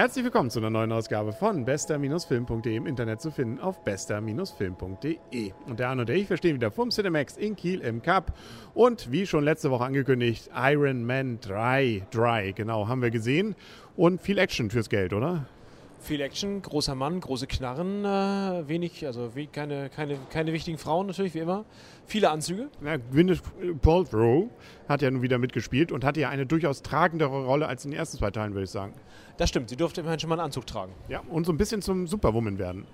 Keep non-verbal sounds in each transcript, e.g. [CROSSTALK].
Herzlich willkommen zu einer neuen Ausgabe von bester-film.de im Internet zu finden auf bester-film.de. Und der Arno und ich, wir stehen wieder vom Cinemax in Kiel im Cup und wie schon letzte Woche angekündigt, Iron Man 3, Dry, genau, haben wir gesehen und viel Action fürs Geld, oder? Viel Action, großer Mann, große Knarren, äh, wenig, also we keine, keine, keine wichtigen Frauen natürlich, wie immer. Viele Anzüge. Ja, Gwyneth Paltrow hat ja nun wieder mitgespielt und hatte ja eine durchaus tragendere Rolle als in den ersten zwei Teilen, würde ich sagen. Das stimmt, sie durfte immerhin schon mal einen Anzug tragen. Ja, und so ein bisschen zum Superwoman werden.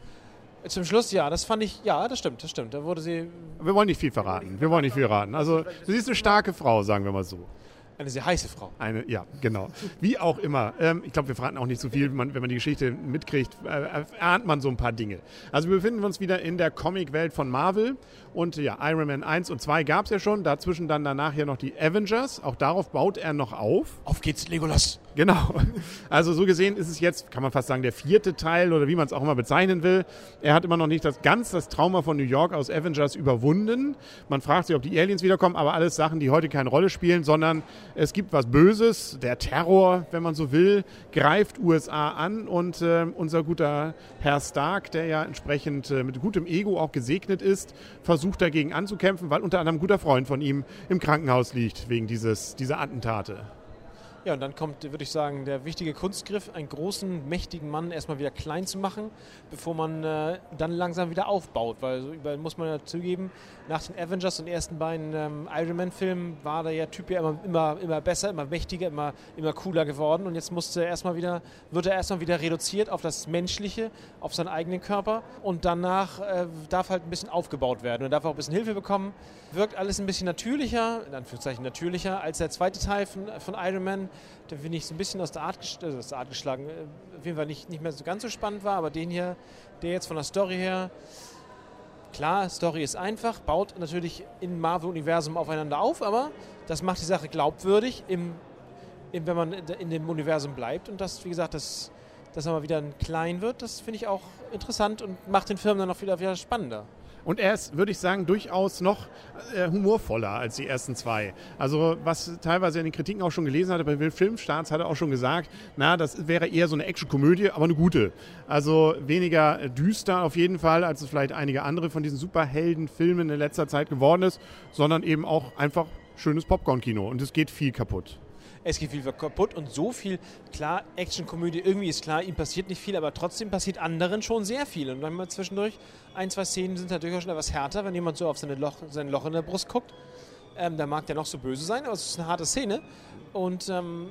Zum Schluss, ja, das fand ich, ja, das stimmt, das stimmt. Da wurde sie. Wir wollen nicht viel verraten. Wir wollen nicht viel verraten. Also, sie ist eine starke Frau, sagen wir mal so. Eine sehr heiße Frau. Eine, ja, genau. Wie auch immer. Ähm, ich glaube, wir verraten auch nicht so viel. Man, wenn man die Geschichte mitkriegt, äh, ahnt man so ein paar Dinge. Also wir befinden uns wieder in der Comicwelt von Marvel. Und ja, Iron Man 1 und 2 gab es ja schon. Dazwischen dann danach ja noch die Avengers. Auch darauf baut er noch auf. Auf geht's, Legolas. Genau. [LAUGHS] Also so gesehen ist es jetzt, kann man fast sagen, der vierte Teil oder wie man es auch immer bezeichnen will. Er hat immer noch nicht das ganz das Trauma von New York aus Avengers überwunden. Man fragt sich, ob die Aliens wiederkommen, aber alles Sachen, die heute keine Rolle spielen, sondern es gibt was Böses. Der Terror, wenn man so will, greift USA an und äh, unser guter Herr Stark, der ja entsprechend äh, mit gutem Ego auch gesegnet ist, versucht dagegen anzukämpfen, weil unter anderem ein guter Freund von ihm im Krankenhaus liegt wegen dieses, dieser Attentate. Ja, und dann kommt, würde ich sagen, der wichtige Kunstgriff, einen großen, mächtigen Mann erstmal wieder klein zu machen, bevor man äh, dann langsam wieder aufbaut. Weil, so, muss man ja zugeben, nach den Avengers und ersten beiden ähm, Iron Man-Filmen war der Typ ja immer, immer, immer besser, immer mächtiger, immer, immer cooler geworden. Und jetzt musste er erstmal wieder, wird er erstmal wieder reduziert auf das Menschliche, auf seinen eigenen Körper. Und danach äh, darf halt ein bisschen aufgebaut werden und darf auch ein bisschen Hilfe bekommen. Wirkt alles ein bisschen natürlicher, in Anführungszeichen natürlicher, als der zweite Teil von, von Iron Man der finde ich so ein bisschen aus der Art, also aus der Art geschlagen, äh, auf jeden Fall nicht, nicht mehr so ganz so spannend war, aber den hier, der jetzt von der Story her, klar, Story ist einfach, baut natürlich im Marvel-Universum aufeinander auf, aber das macht die Sache glaubwürdig, im, im, wenn man in dem Universum bleibt und das, wie gesagt, das, dass er mal wieder klein wird, das finde ich auch interessant und macht den Film dann auch wieder, wieder spannender. Und er ist, würde ich sagen, durchaus noch äh, humorvoller als die ersten zwei. Also was teilweise in den Kritiken auch schon gelesen hatte, bei Filmstarts hat er auch schon gesagt, na, das wäre eher so eine Actionkomödie, aber eine gute. Also weniger düster auf jeden Fall, als es vielleicht einige andere von diesen Superheldenfilmen in letzter Zeit geworden ist, sondern eben auch einfach schönes Popcorn-Kino. Und es geht viel kaputt es geht viel kaputt und so viel, klar, Actionkomödie, irgendwie ist klar, ihm passiert nicht viel, aber trotzdem passiert anderen schon sehr viel. Und dann mal zwischendurch, ein, zwei Szenen sind natürlich auch schon etwas härter, wenn jemand so auf seine Loch, sein Loch in der Brust guckt. Ähm, da mag der noch so böse sein, aber es ist eine harte Szene. Und ähm,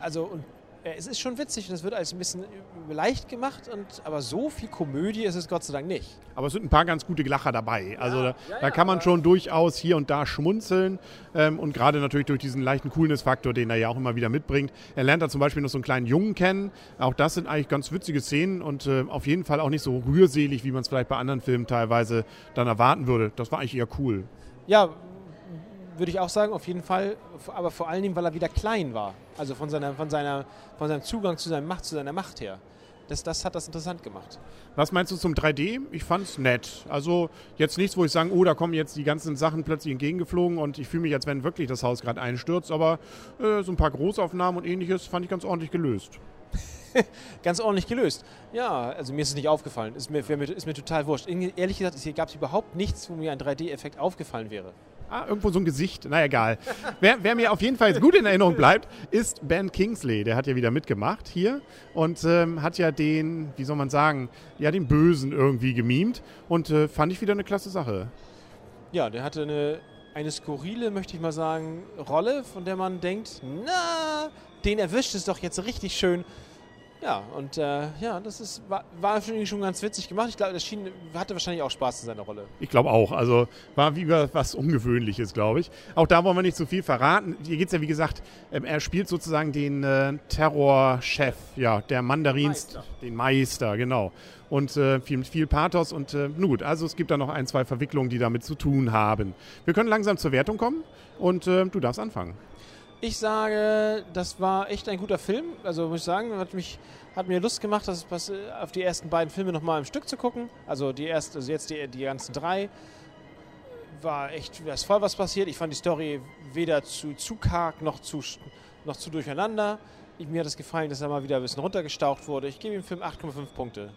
also, und es ist schon witzig und es wird alles ein bisschen leicht gemacht, und, aber so viel Komödie ist es Gott sei Dank nicht. Aber es sind ein paar ganz gute Lacher dabei. Also ja, da, ja, da, kann man schon durchaus hier und da schmunzeln ähm, und gerade natürlich durch diesen leichten Coolness-Faktor, den er ja auch immer wieder mitbringt. Er lernt da zum Beispiel noch so einen kleinen Jungen kennen. Auch das sind eigentlich ganz witzige Szenen und äh, auf jeden Fall auch nicht so rührselig, wie man es vielleicht bei anderen Filmen teilweise dann erwarten würde. Das war eigentlich eher cool. Ja, würde ich auch sagen, auf jeden Fall, aber vor allen Dingen, weil er wieder klein war. Also von, seiner, von, seiner, von seinem Zugang zu, seiner Macht, zu seiner Macht her. Das, das hat das interessant gemacht. Was meinst du zum 3D? Ich fand es nett. Also jetzt nichts, wo ich sage, oh, da kommen jetzt die ganzen Sachen plötzlich entgegengeflogen und ich fühle mich, als wenn wirklich das Haus gerade einstürzt. Aber äh, so ein paar Großaufnahmen und ähnliches fand ich ganz ordentlich gelöst. [LAUGHS] ganz ordentlich gelöst. Ja, also mir ist es nicht aufgefallen. Ist mir, ist mir total wurscht. Ehrlich gesagt, hier gab es überhaupt nichts, wo mir ein 3D-Effekt aufgefallen wäre. Ah, irgendwo so ein Gesicht, na egal. wer, wer, mir auf jeden Fall gut in Erinnerung bleibt, ist Ben Kingsley. Der hat ja wieder mitgemacht hier und ähm, hat ja den, wie soll man sagen, ja den Bösen irgendwie gemimt und äh, fand ich wieder eine klasse Sache. Ja, der hatte eine, eine skurrile, möchte ich mal sagen, Rolle, von der man denkt, na, den erwischt es doch jetzt richtig schön. Ja, und äh, ja, das ist, war, war schon ganz witzig gemacht. Ich glaube, das schien, hatte wahrscheinlich auch Spaß in seiner Rolle. Ich glaube auch. Also war wie was Ungewöhnliches, glaube ich. Auch da wollen wir nicht zu so viel verraten. Hier geht es ja, wie gesagt, ähm, er spielt sozusagen den äh, Terrorchef, ja, der Mandarins, Meister. den Meister, genau. Und äh, viel, viel Pathos und äh, nun gut, also es gibt da noch ein, zwei Verwicklungen, die damit zu tun haben. Wir können langsam zur Wertung kommen und äh, du darfst anfangen. Ich sage, das war echt ein guter Film. Also muss ich sagen, hat, mich, hat mir Lust gemacht, das, was, auf die ersten beiden Filme nochmal im Stück zu gucken. Also, die erst, also jetzt die, die ganzen drei. War echt, da ist voll was passiert. Ich fand die Story weder zu, zu karg noch zu, noch zu durcheinander. mir hat es gefallen, dass er mal wieder ein bisschen runtergestaucht wurde. Ich gebe dem Film 8,5 Punkte.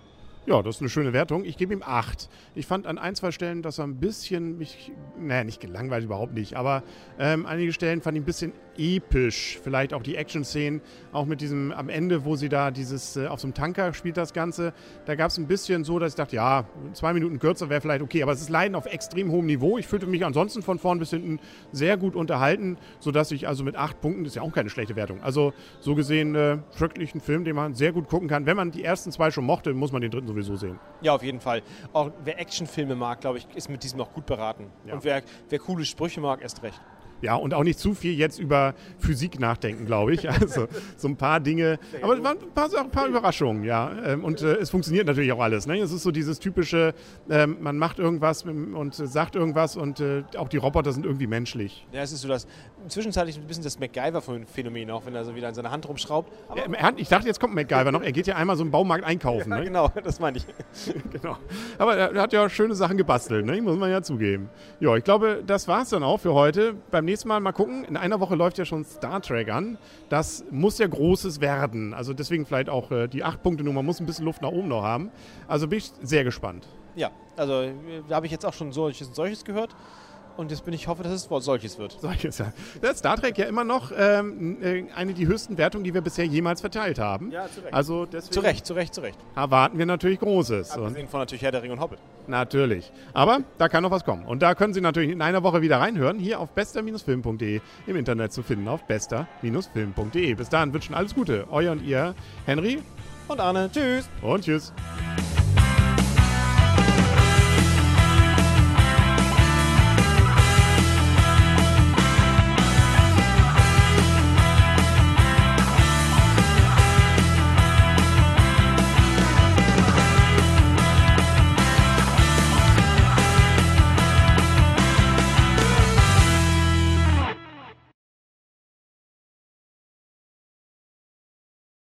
Ja, das ist eine schöne Wertung. Ich gebe ihm 8. Ich fand an ein, zwei Stellen, dass er ein bisschen mich, naja, nicht gelangweilt, überhaupt nicht, aber ähm, einige Stellen fand ich ein bisschen episch. Vielleicht auch die Action-Szenen, auch mit diesem am Ende, wo sie da dieses, äh, auf so einem Tanker spielt das Ganze. Da gab es ein bisschen so, dass ich dachte, ja, zwei Minuten kürzer wäre vielleicht okay, aber es ist Leiden auf extrem hohem Niveau. Ich fühlte mich ansonsten von vorn bis hinten sehr gut unterhalten, sodass ich also mit acht Punkten, das ist ja auch keine schlechte Wertung. Also so gesehen, äh, wirklich ein Film, den man sehr gut gucken kann. Wenn man die ersten zwei schon mochte, muss man den dritten sowieso sehen. Ja, auf jeden Fall. Auch wer Actionfilme mag, glaube ich, ist mit diesem auch gut beraten. Ja. Und wer, wer coole Sprüche mag, erst recht. Ja, und auch nicht zu viel jetzt über Physik nachdenken, glaube ich. [LAUGHS] Also so ein paar Dinge. Aber es waren ein paar, ein paar Überraschungen, ja. Ähm, Und äh, es funktioniert natürlich auch alles. Ne? Es ist so dieses typische, ähm, man macht irgendwas und sagt irgendwas und äh, auch die Roboter sind irgendwie menschlich. Ja, es ist so das, zwischenzeitlich ein bisschen das MacGyver-Phänomen, auch wenn er so wieder an seiner Hand rumschraubt. Er hat, ich dachte, jetzt kommt MacGyver noch. Er geht ja einmal so im Baumarkt einkaufen. ja, ne? genau, [LAUGHS] das meine ich. [LAUGHS] genau. Aber er hat ja schöne Sachen gebastelt, ne? muss man ja zugeben. Ja, ich glaube, das war's dann auch für heute. Beim nächsten Mal mal gucken. In einer Woche läuft ja schon Star Trek an. Das muss ja Großes werden. Also deswegen vielleicht auch äh, die 8-Punkte-Nummer muss ein bisschen Luft nach oben noch haben. Also bin ich sehr gespannt. Ja, also äh, da habe ich jetzt auch schon solches und solches gehört. Und jetzt bin ich hoffe, dass es solches wird. Solches, ja. Das Star Trek ja immer noch ähm, äh, eine der höchsten Wertungen, die wir bisher jemals verteilt haben. Ja, zu Recht. Also deswegen Zu Recht, zu Recht, zu Recht. erwarten wir natürlich Großes. Abgesehen von natürlich Herr der Ring und Hobbit. Natürlich. Aber da kann noch was kommen. Und da können Sie natürlich in einer Woche wieder reinhören, hier auf bester-film.de im Internet zu finden, auf bester-film.de. Bis dahin wünschen alles Gute. Euer und ihr, Henry Und Arne, tschüss. und tschüss.